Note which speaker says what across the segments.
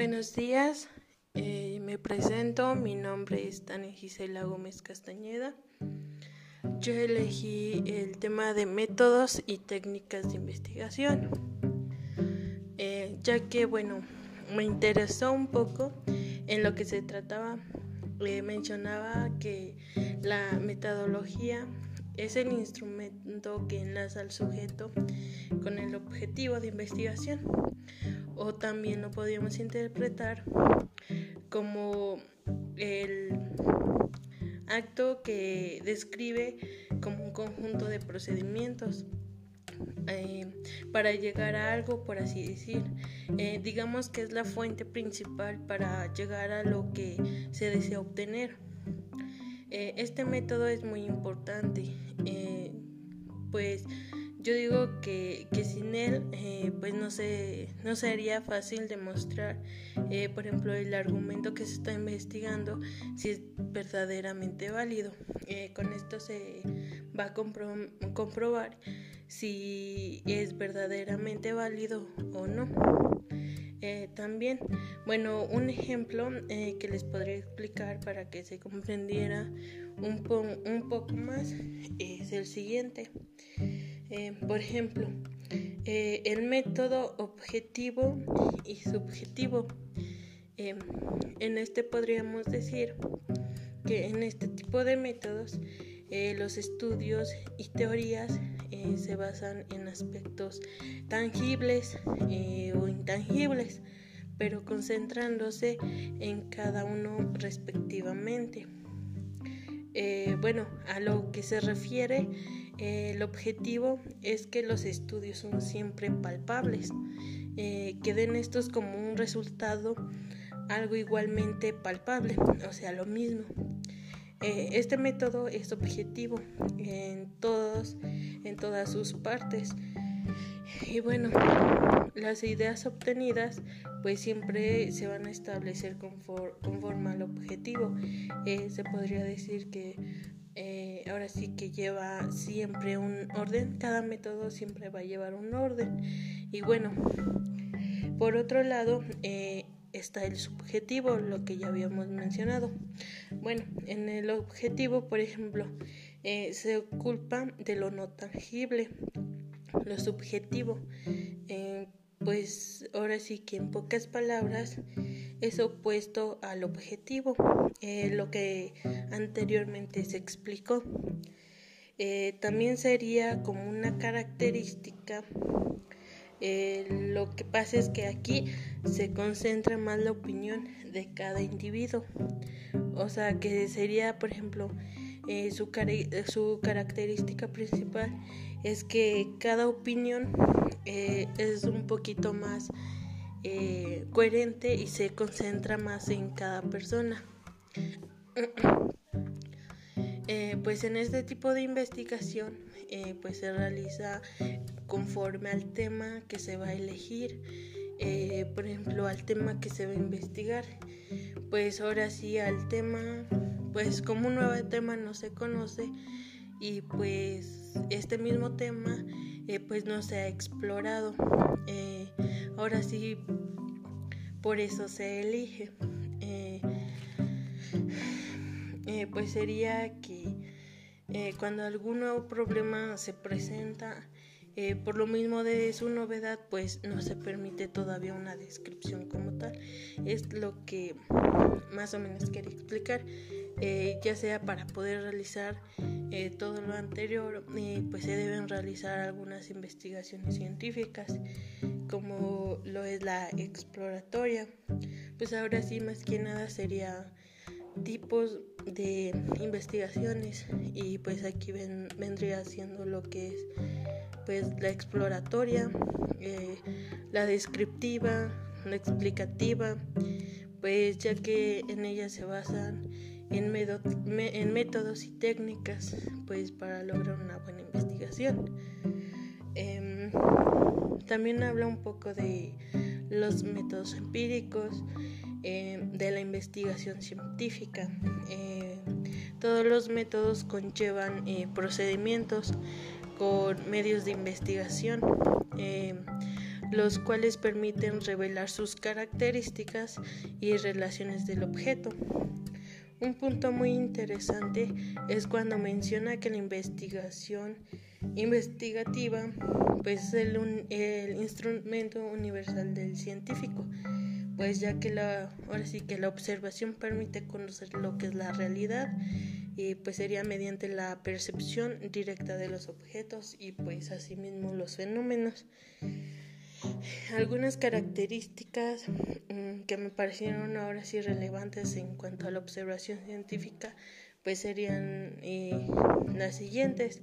Speaker 1: Buenos días, eh, me presento, mi nombre es Tania Gisela Gómez Castañeda. Yo elegí el tema de métodos y técnicas de investigación, eh, ya que, bueno, me interesó un poco en lo que se trataba. Eh, mencionaba que la metodología es el instrumento que enlaza al sujeto con el objetivo de investigación o también lo podríamos interpretar como el acto que describe como un conjunto de procedimientos eh, para llegar a algo, por así decir. Eh, digamos que es la fuente principal para llegar a lo que se desea obtener. Eh, este método es muy importante, pues yo digo que, sin él eh, pues no, se, no sería fácil demostrar, eh, por ejemplo, el argumento que se está investigando si es verdaderamente válido. Eh, con esto se va a comprobar si es verdaderamente válido o no. también, bueno, un ejemplo que les podría explicar para que se comprendiera un, un poco más es el siguiente. Eh, por ejemplo, eh, el método objetivo y subjetivo. Eh, en este podríamos decir que en este tipo de métodos los estudios y teorías se basan en aspectos tangibles o intangibles, pero concentrándose en cada uno respectivamente. Bueno, a lo que se refiere el objetivo es que los estudios son siempre palpables, eh, que den estos como un resultado algo igualmente palpable, o sea, lo mismo. Eh, este método es objetivo en, todos, en todas sus partes. Y bueno, las ideas obtenidas pues siempre se van a establecer conforme al objetivo. Eh, se podría decir que eh, ahora sí que lleva siempre un orden, cada método siempre va a llevar un orden. Y bueno, por otro lado eh, está el subjetivo, lo que ya habíamos mencionado. Bueno, en el objetivo, por ejemplo, se ocupa de lo no tangible, lo subjetivo. pues ahora sí que en pocas palabras es opuesto al objetivo, eh, lo que anteriormente se explicó. Eh, también sería como una característica. Eh, lo que pasa es que aquí se concentra más la opinión de cada individuo. O sea, que sería, por ejemplo, su, su, característica principal es que cada opinión es un poquito más eh, coherente y se concentra más en cada persona. Eh, pues en este tipo de investigación eh, pues se realiza conforme al tema que se va a elegir, por ejemplo al tema que se va a investigar. Pues ahora sí al tema, pues como un nuevo tema no se conoce y pues este mismo tema pues no se ha explorado. Ahora sí, por eso se elige. Eh, eh, pues sería que eh, cuando algún nuevo problema se presenta, por lo mismo de su novedad, pues no se permite todavía una descripción como tal. Es lo que más o menos quería explicar, ya sea para poder realizar todo lo anterior, pues se deben realizar algunas investigaciones científicas como lo es la exploratoria. Pues ahora sí, más que nada sería tipos de investigaciones y pues aquí vendría siendo lo que es pues la exploratoria, eh, la descriptiva, la explicativa, pues ya que en ella se basan en, métodos y técnicas pues para lograr una buena investigación. Em, también habla un poco de los métodos empíricos, em, de la investigación científica. Eh, todos los métodos conllevan eh, procedimientos con medios de investigación. Em, los cuales permiten revelar sus características y relaciones del objeto. Un punto muy interesante es cuando menciona que la investigación investigativa pues, es el, el instrumento universal del científico, pues ya que la, ahora sí que la observación permite conocer lo que es la realidad y pues sería mediante la percepción directa de los objetos y pues asimismo los fenómenos. Algunas características mm, que me parecieron ahora sí relevantes en cuanto a la observación científica, pues serían eh, las siguientes.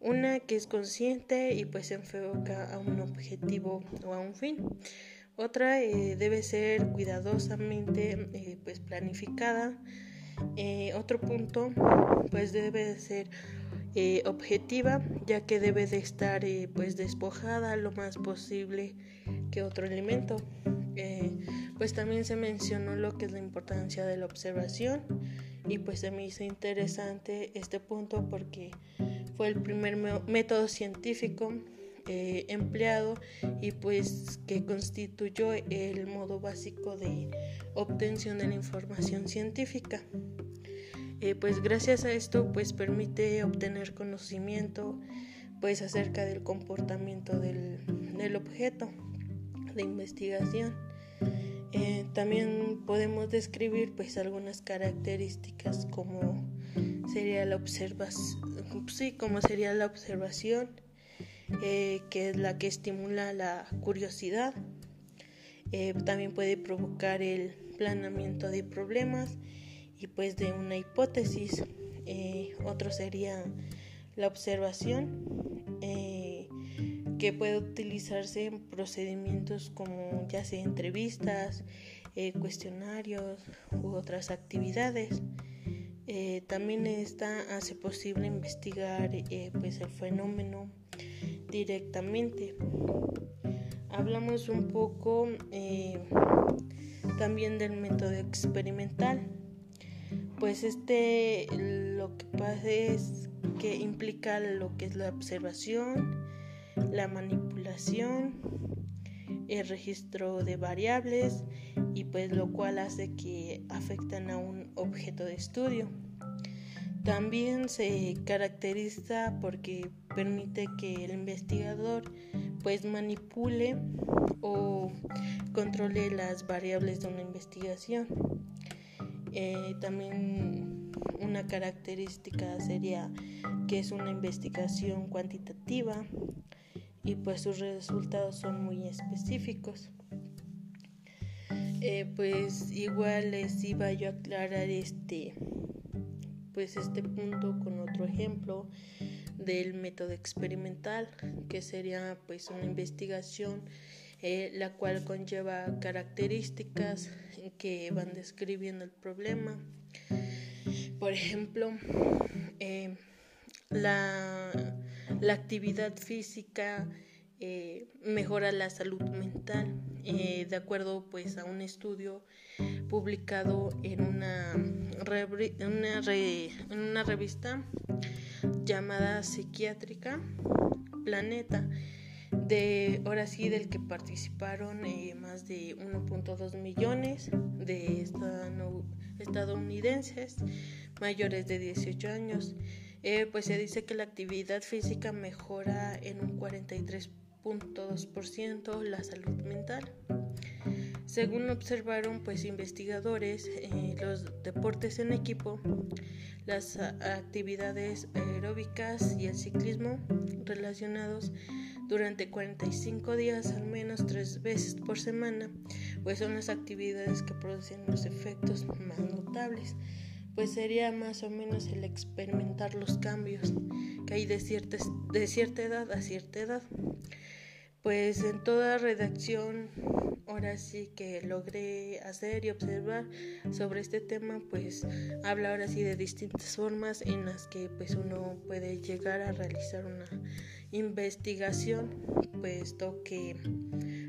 Speaker 1: Una que es consciente y pues se enfoca a un objetivo o a un fin. Otra eh, debe ser cuidadosamente eh, pues planificada. otro punto pues debe ser eh, objetiva, ya que debe de estar eh, pues despojada lo más posible que otro elemento. Eh, pues también se mencionó lo que es la importancia de la observación y pues se me hizo interesante este punto porque fue el primer método científico empleado y pues que constituyó el modo básico de obtención de la información científica. Eh, pues gracias a esto pues permite obtener conocimiento pues acerca del comportamiento del, objeto de investigación. Eh, también podemos describir pues algunas características como sería la observación, sí, como sería la observación, eh, que es la que estimula la curiosidad. también puede provocar el planeamiento de problemas y pues de una hipótesis. Eh, otro sería la observación, eh, que puede utilizarse en procedimientos como ya sea entrevistas, eh, cuestionarios u otras actividades. también esta hace posible investigar pues el fenómeno directamente. Hablamos un poco también del método experimental pues este lo que pasa es que implica lo que es la observación, la manipulación, el registro de variables y pues lo cual hace que afectan a un objeto de estudio. También se caracteriza porque permite que el investigador pues manipule o controle las variables de una investigación. Eh, también una característica sería que es una investigación cuantitativa y pues sus resultados son muy específicos. Eh, pues igual les iba yo a aclarar este pues este punto con otro ejemplo del método experimental que sería pues una investigación eh, la cual conlleva características que van describiendo el problema. Por ejemplo, eh, la, actividad física eh, mejora la salud mental, de acuerdo pues a un estudio publicado en una revista llamada Psiquiátrica Planeta de ahora sí del que participaron eh, más de 1.2 millones de estadounidenses mayores de 18 años. Eh, pues se dice que la actividad física mejora en un 43.2% la salud mental. Según observaron pues investigadores eh, los deportes en equipo las actividades aeróbicas y el ciclismo relacionados durante 45 días al menos tres veces por semana, pues son las actividades que producen los efectos más notables, pues sería más o menos el experimentar los cambios que hay de cierta, de cierta edad a cierta edad. Pues en toda redacción, ahora sí que logré hacer y observar sobre este tema, pues habla ahora sí de distintas formas en las que pues uno puede llegar a realizar una investigación, puesto que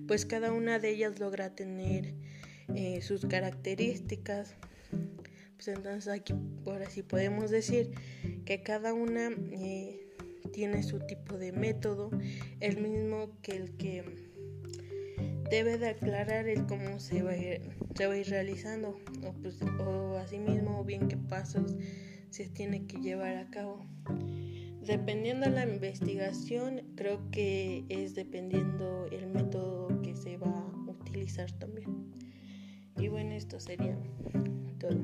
Speaker 1: pues cada una de ellas logra tener eh, sus características. Pues entonces aquí ahora sí podemos decir que cada una eh, tiene su tipo de método, el mismo que el que debe de aclarar el cómo se va a ir, se va a ir realizando o, pues, o asimismo bien qué pasos se tiene que llevar a cabo. Dependiendo de la investigación, creo que es dependiendo el método que se va a utilizar también. Y bueno, esto sería todo.